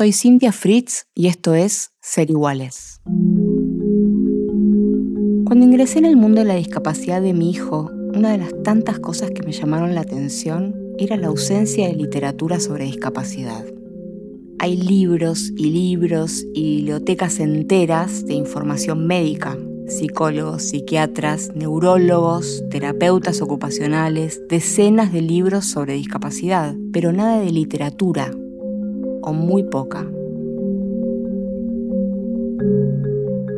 soy Cynthia Fritz y esto es Ser Iguales. Cuando ingresé en el mundo de la discapacidad de mi hijo, una de las tantas cosas que me llamaron la atención era la ausencia de literatura sobre discapacidad. Hay libros y libros y bibliotecas enteras de información médica, psicólogos, psiquiatras, neurólogos, terapeutas ocupacionales, decenas de libros sobre discapacidad, pero nada de literatura, o muy poca.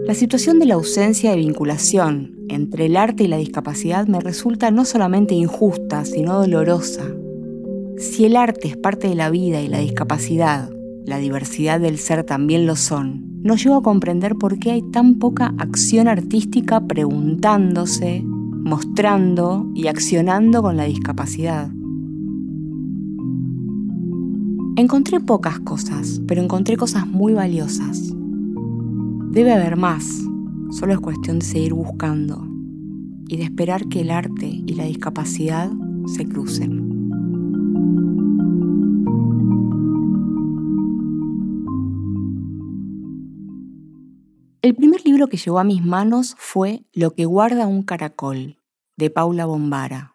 La situación de la ausencia de vinculación entre el arte y la discapacidad me resulta no solamente injusta, sino dolorosa. Si el arte es parte de la vida y la discapacidad, la diversidad del ser también lo son, no llego a comprender por qué hay tan poca acción artística preguntándose, mostrando y accionando con la discapacidad. Encontré pocas cosas, pero encontré cosas muy valiosas. Debe haber más, solo es cuestión de seguir buscando y de esperar que el arte y la discapacidad se crucen. El primer libro que llegó a mis manos fue Lo que guarda un caracol, de Paula Bombara.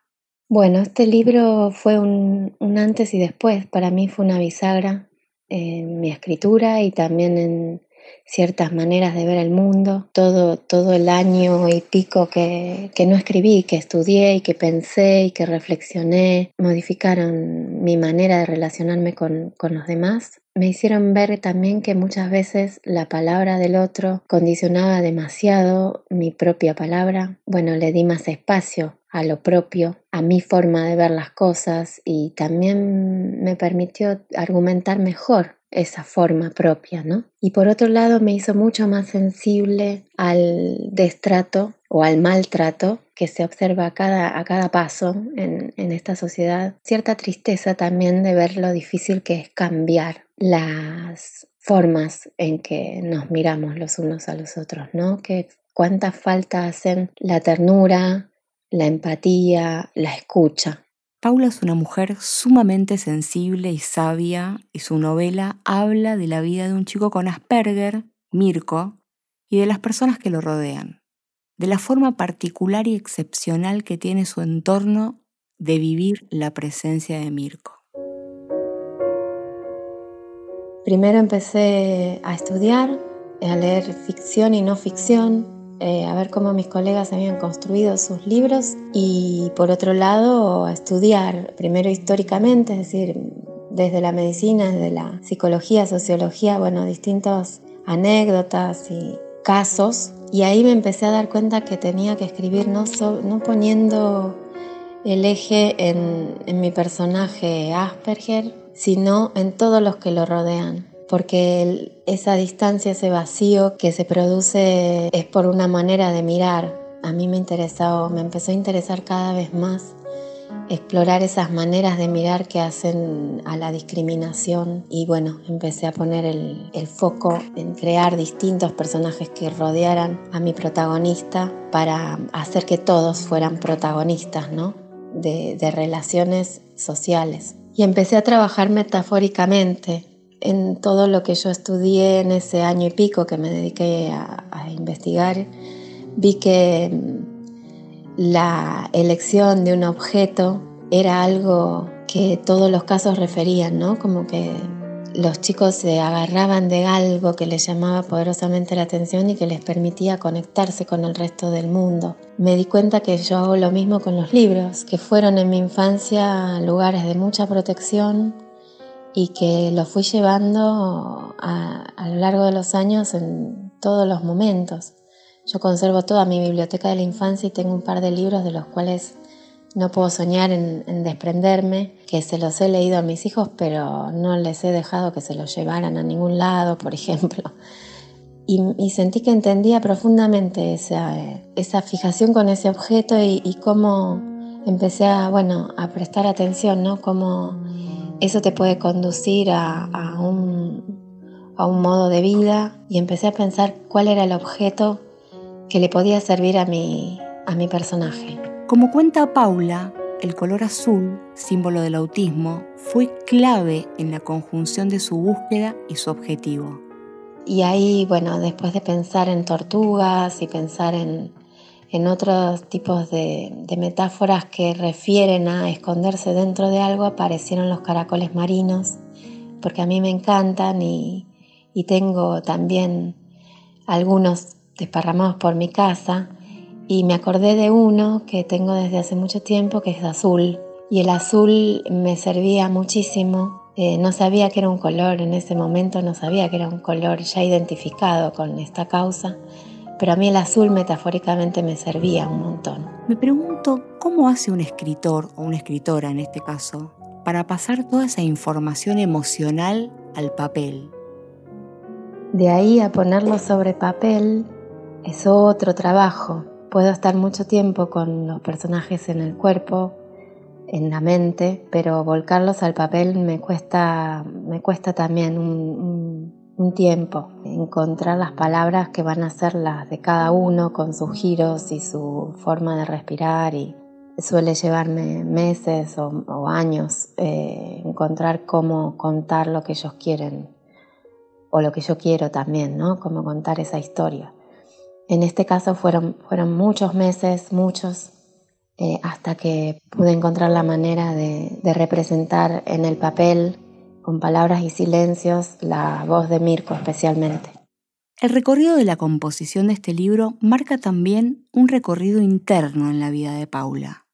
Bueno, este libro fue un, antes y después. Para mí fue una bisagra en mi escritura y también en, ciertas maneras de ver el mundo, todo, todo el año y pico que, que no escribí, que estudié y que pensé y que reflexioné, modificaron mi manera de relacionarme con, con los demás me hicieron ver también que muchas veces la palabra del otro condicionaba demasiado mi propia palabra. Bueno, le di más espacio a lo propio, a mi forma de ver las cosas y también me permitió argumentar mejor esa forma propia, ¿no? Y por otro lado me hizo mucho más sensible al destrato o al maltrato que se observa a cada, a cada paso en, en esta sociedad. Cierta tristeza también de ver lo difícil que es cambiar las formas en que nos miramos los unos a los otros, ¿no? Que cuánta falta hacen la ternura, la empatía, la escucha. Paula es una mujer sumamente sensible y sabia y su novela habla de la vida de un chico con Asperger, Mirko, y de las personas que lo rodean, de la forma particular y excepcional que tiene su entorno de vivir la presencia de Mirko. Primero empecé a estudiar, a leer ficción y no ficción, eh, a ver cómo mis colegas habían construido sus libros y por otro lado a estudiar primero históricamente, es decir, desde la medicina, desde la psicología, sociología, bueno, distintas anécdotas y casos. Y ahí me empecé a dar cuenta que tenía que escribir no, poniendo el eje en, en mi personaje Asperger, sino en todos los que lo rodean porque esa distancia, ese vacío que se produce es por una manera de mirar. A mí me interesó, me empezó a interesar cada vez más explorar esas maneras de mirar que hacen a la discriminación y bueno, empecé a poner el, foco en crear distintos personajes que rodearan a mi protagonista para hacer que todos fueran protagonistas, ¿no? De relaciones sociales. Y empecé a trabajar metafóricamente, en todo lo que yo estudié en ese año y pico que me dediqué a, investigar, vi que mm, la elección de un objeto era algo que todos los casos referían, ¿no? Como que los chicos se agarraban de algo que les llamaba poderosamente la atención y que les permitía conectarse con el resto del mundo. Me di cuenta que yo hago lo mismo con los libros, que fueron en mi infancia lugares de mucha protección, y que lo fui llevando a, lo largo de los años en todos los momentos. Yo conservo toda mi biblioteca de la infancia y tengo un par de libros de los cuales no puedo soñar en, desprenderme, que se los he leído a mis hijos, pero no les he dejado que se los llevaran a ningún lado, por ejemplo. Y, sentí que entendía profundamente esa, esa, fijación con ese objeto y, y, cómo empecé a, bueno, a prestar atención, ¿no? Cómo eso te puede conducir a, un, a un modo de vida y empecé a pensar cuál era el objeto que le podía servir a mi, a mi personaje. Como cuenta Paula, el color azul, símbolo del autismo, fue clave en la conjunción de su búsqueda y su objetivo. Y ahí, bueno, después de pensar en tortugas y pensar en, otros tipos de, metáforas que refieren a esconderse dentro de algo, aparecieron los caracoles marinos, porque a mí me encantan y, y tengo también algunos desparramados por mi casa. Y me acordé de uno que tengo desde hace mucho tiempo, que es azul. Y el azul me servía muchísimo eh, no sabía que era un color en ese momento, no sabía que era un color ya identificado con esta causa, pero a mí el azul metafóricamente me servía un montón. Me pregunto, ¿cómo hace un escritor o una escritora en este caso para pasar toda esa información emocional al papel? De ahí a ponerlo sobre papel es otro trabajo. Puedo estar mucho tiempo con los personajes en el cuerpo, en la mente, pero volcarlos al papel me cuesta, me cuesta también un, tiempo. Encontrar las palabras que van a ser las de cada uno con sus giros y su forma de respirar y suele llevarme meses o, años eh, encontrar cómo contar lo que ellos quieren o lo que yo quiero también, ¿no? Cómo contar esa historia. En este caso fueron, fueron muchos meses, muchos, eh, hasta que pude encontrar la manera de, representar en el papel, con palabras y silencios, la voz de Mirko especialmente. El recorrido de la composición de este libro marca también un recorrido interno en la vida de Paula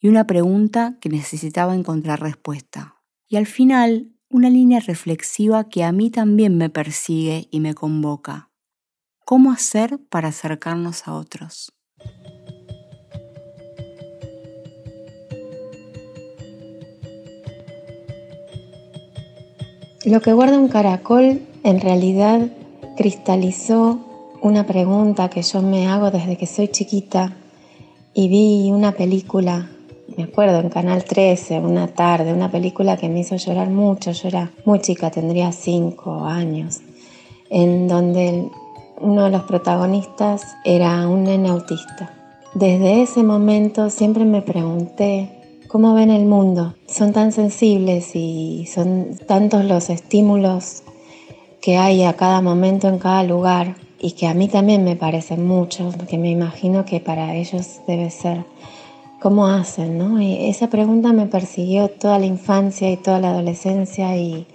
y una pregunta que necesitaba encontrar respuesta. Y al final, una línea reflexiva que a mí también me persigue y me convoca. ¿Cómo hacer para acercarnos a otros? Lo que guarda un caracol en realidad cristalizó una pregunta que yo me hago desde que soy chiquita y vi una película, me acuerdo en Canal 13, una tarde, una película que me hizo llorar mucho, yo era muy chica, tendría cinco años, en donde uno de los protagonistas era un nene autista. Desde ese momento siempre me pregunté cómo ven el mundo. Son tan sensibles y son tantos los estímulos que hay a cada momento en cada lugar y que a mí también me parecen muchos, que me imagino que para ellos debe ser cómo hacen, ¿no? Y esa pregunta me persiguió toda la infancia y toda la adolescencia y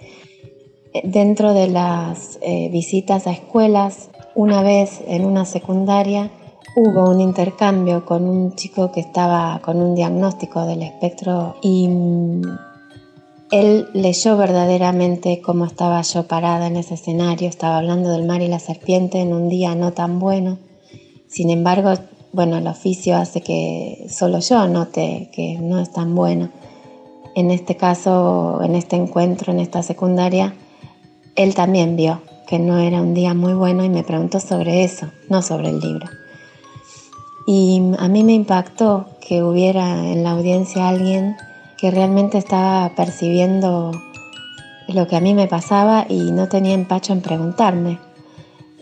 eh, dentro de las eh, visitas a escuelas, una vez en una secundaria, hubo un intercambio con un chico que estaba con un diagnóstico del espectro y mm, él leyó verdaderamente cómo estaba yo parada en ese escenario, estaba hablando del mar y la serpiente en un día no tan bueno. Sin embargo, bueno, el oficio hace que solo yo note que no es tan bueno. En este caso, en este encuentro, en esta secundaria, él también vio que no era un día muy bueno y me preguntó sobre eso, no sobre el libro. Y a mí me impactó que hubiera en la audiencia alguien que realmente estaba percibiendo lo que a mí me pasaba y no tenía empacho en preguntarme.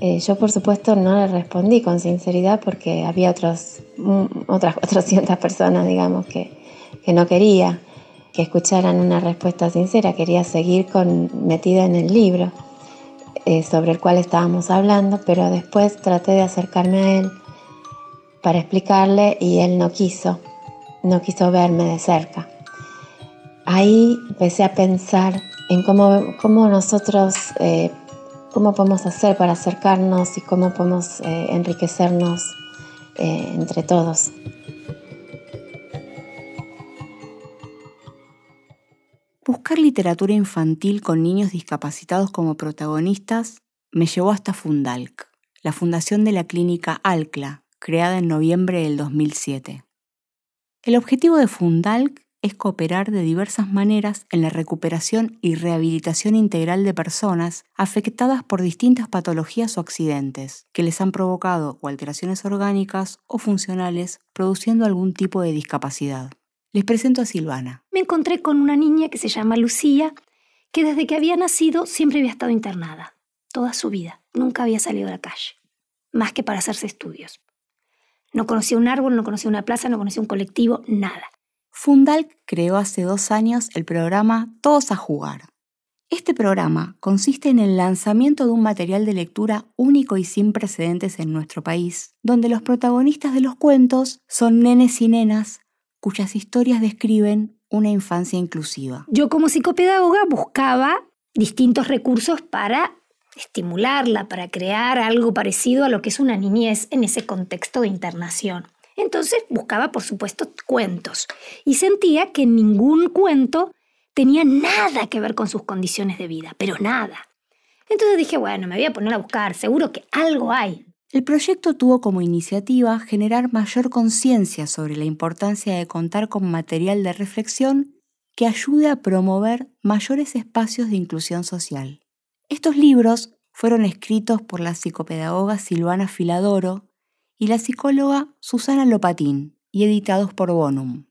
Eh, yo por supuesto no le respondí con sinceridad porque había otros, otras 400 personas, digamos, que, que no quería que escucharan una respuesta sincera, quería seguir con, metida en el libro eh, sobre el cual estábamos hablando, pero después traté de acercarme a él para explicarle y él no quiso, no quiso verme de cerca. Ahí empecé a pensar en cómo, cómo nosotros, eh, cómo podemos hacer para acercarnos y cómo podemos eh, enriquecernos entre todos. Buscar literatura infantil con niños discapacitados como protagonistas me llevó hasta Fundalc, la fundación de la clínica ALCLA, creada en noviembre del 2007. El objetivo de Fundalc es cooperar de diversas maneras en la recuperación y rehabilitación integral de personas afectadas por distintas patologías o accidentes que les han provocado alteraciones orgánicas o funcionales produciendo algún tipo de discapacidad. Les presento a Silvana. Me encontré con una niña que se llama Lucía, que desde que había nacido siempre había estado internada, toda su vida, nunca había salido a la calle, más que para hacerse estudios. No conocía un árbol, no conocía una plaza, no conocía un colectivo, nada. Fundalc creó hace dos años el programa Todos a Jugar. Este programa consiste en el lanzamiento de un material de lectura único y sin precedentes en nuestro país, donde los protagonistas de los cuentos son nenes y nenas cuyas historias describen una infancia inclusiva. Yo como psicopedagoga buscaba distintos recursos para estimularla, para crear algo parecido a lo que es una niñez en ese contexto de internación. Entonces buscaba, por supuesto, cuentos y sentía que ningún cuento tenía nada que ver con sus condiciones de vida, pero nada. Entonces dije, bueno, me voy a poner a buscar, seguro que algo hay. El proyecto tuvo como iniciativa generar mayor conciencia sobre la importancia de contar con material de reflexión que ayude a promover mayores espacios de inclusión social. Estos libros fueron escritos por la psicopedagoga Silvana Filadoro y la psicóloga Susana Lopatín y editados por Bonum.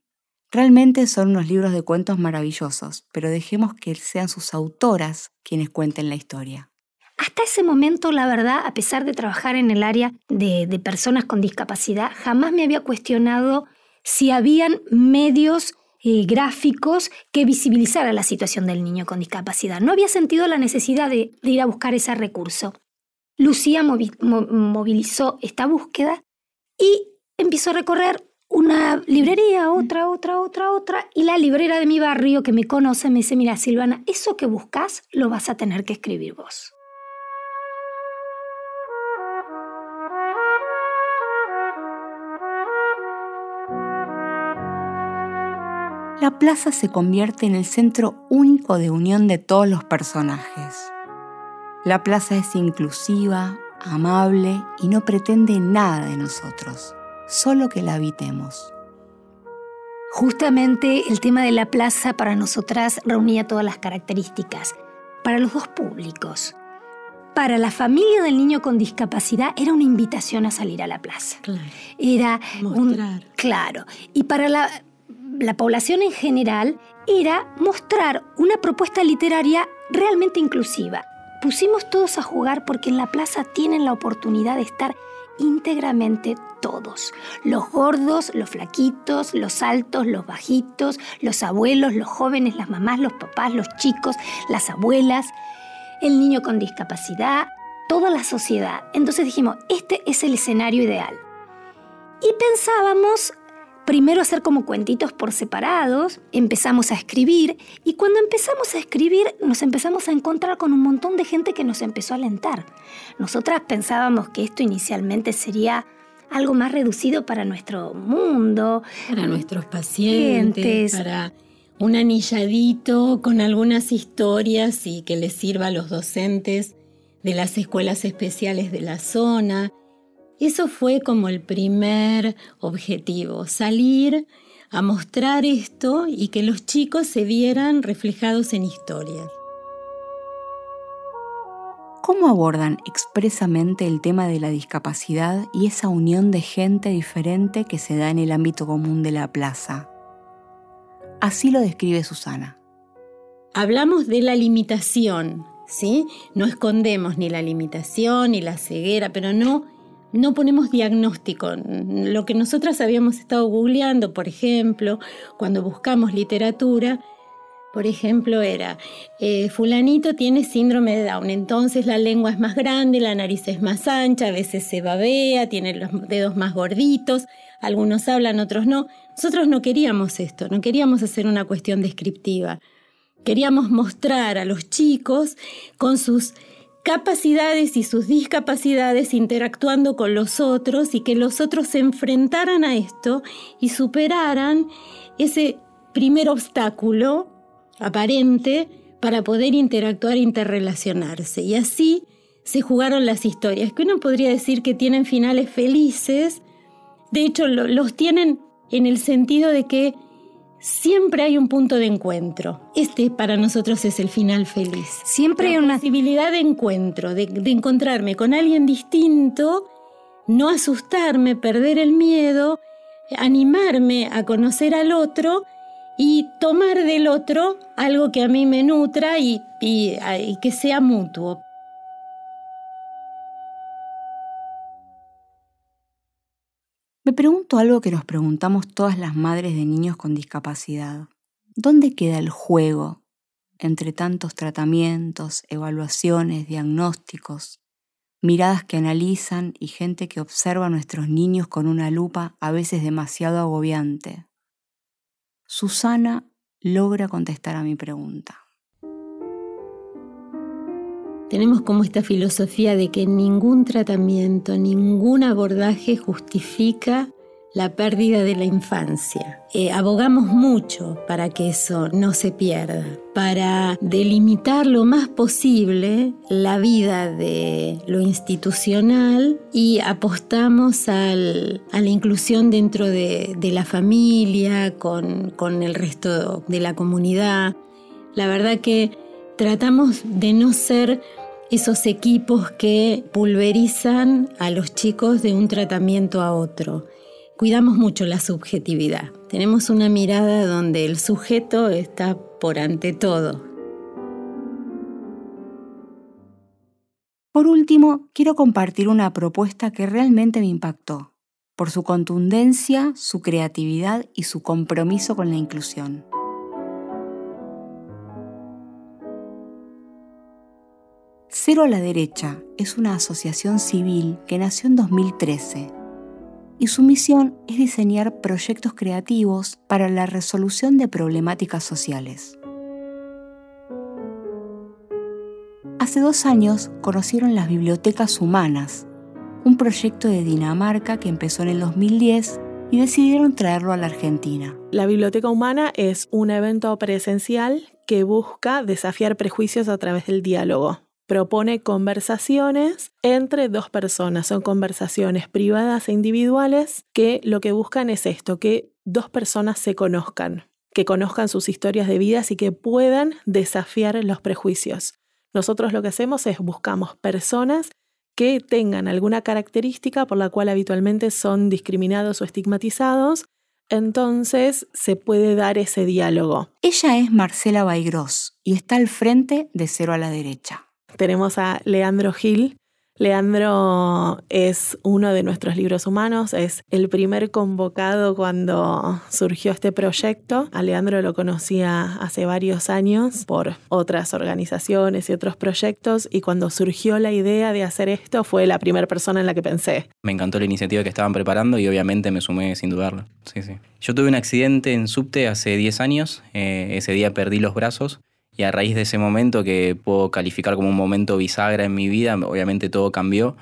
Realmente son unos libros de cuentos maravillosos, pero dejemos que sean sus autoras quienes cuenten la historia. Hasta ese momento, la verdad, a pesar de trabajar en el área de, personas con discapacidad, jamás me había cuestionado si habían medios eh, gráficos que visibilizaran la situación del niño con discapacidad. No había sentido la necesidad de, ir a buscar ese recurso. Lucía movilizó esta búsqueda y empezó a recorrer una librería, otra, otra, otra, otra, y la librera de mi barrio que me conoce me dice, mira Silvana, eso que buscas lo vas a tener que escribir vos. La plaza se convierte en el centro único de unión de todos los personajes. La plaza es inclusiva, amable y no pretende nada de nosotros solo que la habitemos. Justamente el tema de la plaza para nosotras reunía todas las características, para los dos públicos. Para la familia del niño con discapacidad era una invitación a salir a la plaza. Claro. Era mostrar. claro. Y para la, la población en general era mostrar una propuesta literaria realmente inclusiva. Pusimos todos a jugar porque en la plaza tienen la oportunidad de estar íntegramente todos. Los gordos, los flaquitos, los altos, los bajitos, los abuelos, los jóvenes, las mamás, los papás, los chicos, las abuelas, el niño con discapacidad, toda la sociedad. Entonces dijimos, este es el escenario ideal. Y pensábamos primero hacer como cuentitos por separados, empezamos a escribir y cuando empezamos a escribir nos empezamos a encontrar con un montón de gente que nos empezó a alentar. Nosotras pensábamos que esto inicialmente sería algo más reducido para nuestro mundo. Para nuestros pacientes, para un anilladito con algunas historias y que les sirva a los docentes de las escuelas especiales de la zona eso fue como el primer objetivo, salir a mostrar esto y que los chicos se vieran reflejados en historias. ¿Cómo abordan expresamente el tema de la discapacidad y esa unión de gente diferente que se da en el ámbito común de la plaza? Así lo describe Susana. Hablamos de la limitación, ¿sí? No escondemos ni la limitación ni la ceguera, pero no no ponemos diagnóstico. Lo que nosotras habíamos estado googleando, por ejemplo, cuando buscamos literatura, por ejemplo, era, eh, fulanito tiene síndrome de Down, entonces la lengua es más grande, la nariz es más ancha, a veces se babea, tiene los dedos más gorditos, algunos hablan, otros no. Nosotros no queríamos esto, no queríamos hacer una cuestión descriptiva. Queríamos mostrar a los chicos con sus capacidades y sus discapacidades interactuando con los otros y que los otros se enfrentaran a esto y superaran ese primer obstáculo aparente para poder interactuar e interrelacionarse. Y así se jugaron las historias, que uno podría decir que tienen finales felices, de hecho los tienen en el sentido de que siempre hay un punto de encuentro. Este para nosotros es el final feliz. Siempre hay una posibilidad de encuentro, de, de, encontrarme con alguien distinto, no asustarme, perder el miedo, animarme a conocer al otro y tomar del otro algo que a mí me nutra y, y que sea mutuo. Me pregunto algo que nos preguntamos todas las madres de niños con discapacidad. ¿Dónde queda el juego entre tantos tratamientos, evaluaciones, diagnósticos, miradas que analizan y gente que observa a nuestros niños con una lupa a veces demasiado agobiante? Susana logra contestar a mi pregunta. Tenemos como esta filosofía de que ningún tratamiento, ningún abordaje justifica la pérdida de la infancia. Eh, abogamos mucho para que eso no se pierda, para delimitar lo más posible la vida de lo institucional y apostamos a la inclusión dentro de, la familia, con, con el resto de la comunidad. La verdad que tratamos de no ser esos equipos que pulverizan a los chicos de un tratamiento a otro. Cuidamos mucho la subjetividad. Tenemos una mirada donde el sujeto está por ante todo. Por último, quiero compartir una propuesta que realmente me impactó, por su contundencia, su creatividad y su compromiso con la inclusión. Cero a la Derecha es una asociación civil que nació en 2013 y su misión es diseñar proyectos creativos para la resolución de problemáticas sociales. Hace dos años conocieron las bibliotecas humanas, un proyecto de Dinamarca que empezó en el 2010 y decidieron traerlo a la Argentina. La Biblioteca Humana es un evento presencial que busca desafiar prejuicios a través del diálogo propone conversaciones entre dos personas. Son conversaciones privadas e individuales que lo que buscan es esto, que dos personas se conozcan, que conozcan sus historias de vidas y que puedan desafiar los prejuicios. Nosotros lo que hacemos es buscamos personas que tengan alguna característica por la cual habitualmente son discriminados o estigmatizados, entonces se puede dar ese diálogo. Ella es Marcela Baigros y está al frente de Cero a la Derecha tenemos a Leandro Gil. Leandro es uno de nuestros libros humanos, es el primer convocado cuando surgió este proyecto. A Leandro lo conocía hace varios años por otras organizaciones y otros proyectos y cuando surgió la idea de hacer esto fue la primera persona en la que pensé. Me encantó la iniciativa que estaban preparando y obviamente me sumé sin dudarlo. Sí, sí. Yo tuve un accidente en subte hace 10 años, eh, ese día perdí los brazos y a raíz de ese momento que puedo calificar como un momento bisagra en mi vida, obviamente todo cambió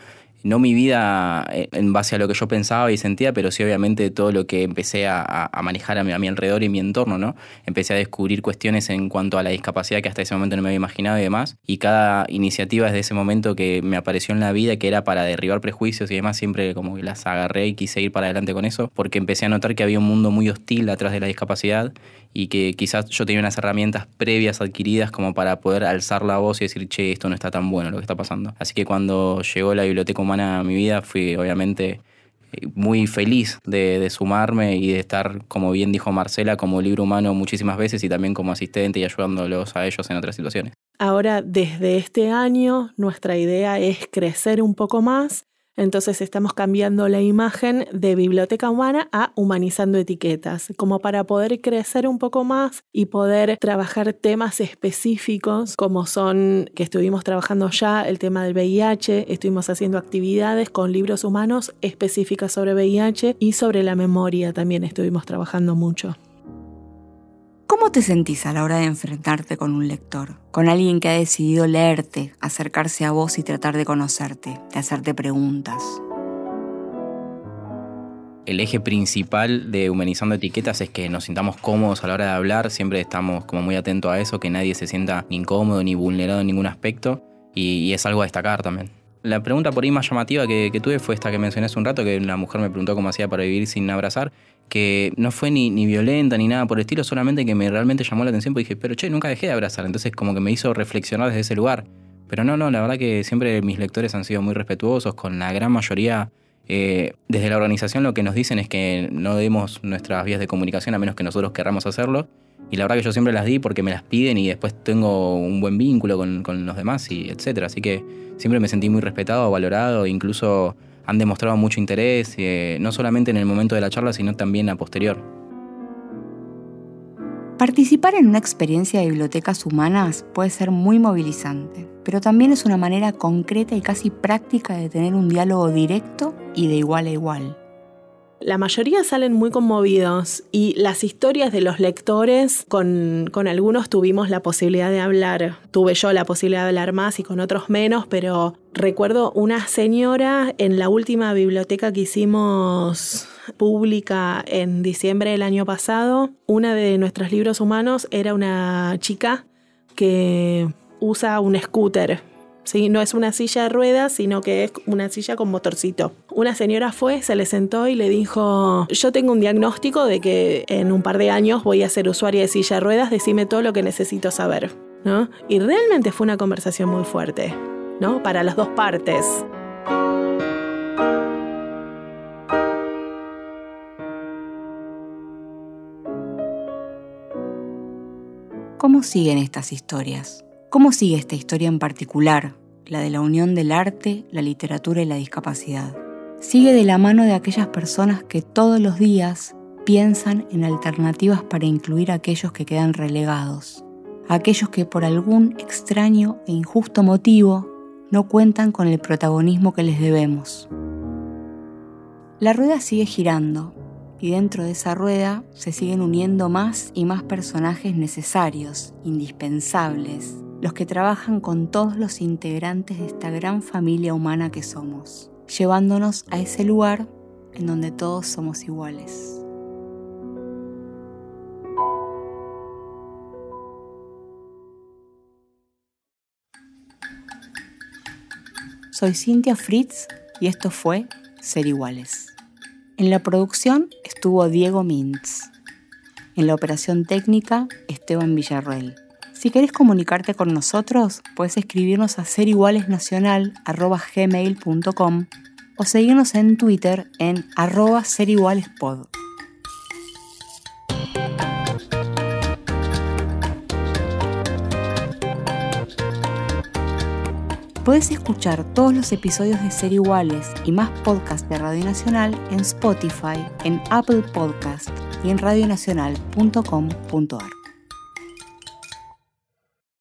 no mi vida eh, en base a lo que yo pensaba y sentía, pero sí obviamente todo lo que empecé a, manejar a mi, alrededor y mi entorno, ¿no? Empecé a descubrir cuestiones en cuanto a la discapacidad que hasta ese momento no me había imaginado y demás. Y cada iniciativa desde ese momento que me apareció en la vida, que era para derribar prejuicios y demás, siempre como que las agarré y quise ir para adelante con eso, porque empecé a notar que había un mundo muy hostil atrás de la discapacidad y que quizás yo tenía unas herramientas previas adquiridas como para poder alzar la voz y decir, che, esto no está tan bueno lo que está pasando. Así que cuando llegó la biblioteca humana a mi vida, fui obviamente eh, muy feliz de, sumarme y de estar, como bien dijo Marcela, como libro humano muchísimas veces y también como asistente y ayudándolos a ellos en otras situaciones. Ahora, desde este año, nuestra idea es crecer un poco más entonces estamos cambiando la imagen de biblioteca humana a humanizando etiquetas, como para poder crecer un poco más y poder trabajar temas específicos como son que estuvimos trabajando ya el tema del VIH, estuvimos haciendo actividades con libros humanos específicas sobre VIH y sobre la memoria también estuvimos trabajando mucho. ¿Cómo te sentís a la hora de enfrentarte con un lector? Con alguien que ha decidido leerte, acercarse a vos y tratar de conocerte, de hacerte preguntas. El eje principal de Humanizando Etiquetas es que nos sintamos cómodos a la hora de hablar, siempre estamos como muy atentos a eso, que nadie se sienta ni incómodo ni vulnerado en ningún aspecto y, es algo a destacar también. La pregunta por ahí más llamativa que, tuve fue esta que mencioné hace un rato, que una mujer me preguntó cómo hacía para vivir sin abrazar que no fue ni, ni, violenta ni nada por el estilo, solamente que me realmente llamó la atención porque dije, pero che, nunca dejé de abrazar, entonces como que me hizo reflexionar desde ese lugar. Pero no, no, la verdad que siempre mis lectores han sido muy respetuosos, con la gran mayoría, eh, desde la organización lo que nos dicen es que no demos nuestras vías de comunicación a menos que nosotros querramos hacerlo. Y la verdad que yo siempre las di porque me las piden y después tengo un buen vínculo con, con los demás y etcétera. Así que siempre me sentí muy respetado, valorado, incluso han demostrado mucho interés, eh, no solamente en el momento de la charla, sino también a posterior. Participar en una experiencia de bibliotecas humanas puede ser muy movilizante, pero también es una manera concreta y casi práctica de tener un diálogo directo y de igual a igual. La mayoría salen muy conmovidos y las historias de los lectores, con, algunos tuvimos la posibilidad de hablar, tuve yo la posibilidad de hablar más y con otros menos, pero recuerdo una señora en la última biblioteca que hicimos pública en diciembre del año pasado, una de nuestros libros humanos era una chica que usa un scooter ¿sí? No es una silla de ruedas, sino que es una silla con motorcito. Una señora fue, se le sentó y le dijo, yo tengo un diagnóstico de que en un par de años voy a ser usuaria de silla de ruedas, decime todo lo que necesito saber. ¿no? Y realmente fue una conversación muy fuerte, ¿no? Para las dos partes. ¿Cómo siguen estas historias? ¿Cómo sigue esta historia en particular, la de la unión del arte, la literatura y la discapacidad? Sigue de la mano de aquellas personas que todos los días piensan en alternativas para incluir a aquellos que quedan relegados, aquellos que por algún extraño e injusto motivo no cuentan con el protagonismo que les debemos. La rueda sigue girando y dentro de esa rueda se siguen uniendo más y más personajes necesarios, indispensables, los que trabajan con todos los integrantes de esta gran familia humana que somos, llevándonos a ese lugar en donde todos somos iguales. Soy Cintia Fritz y esto fue Ser Iguales. En la producción estuvo Diego Mintz. En la operación técnica, Esteban Villarroel. Si querés comunicarte con nosotros, puedes escribirnos a serigualesnacional.gmail.com o seguirnos en Twitter en arroba serigualespod. Puedes escuchar todos los episodios de Ser Iguales y más podcasts de Radio Nacional en Spotify, en Apple Podcast y en radionacional.com.ar.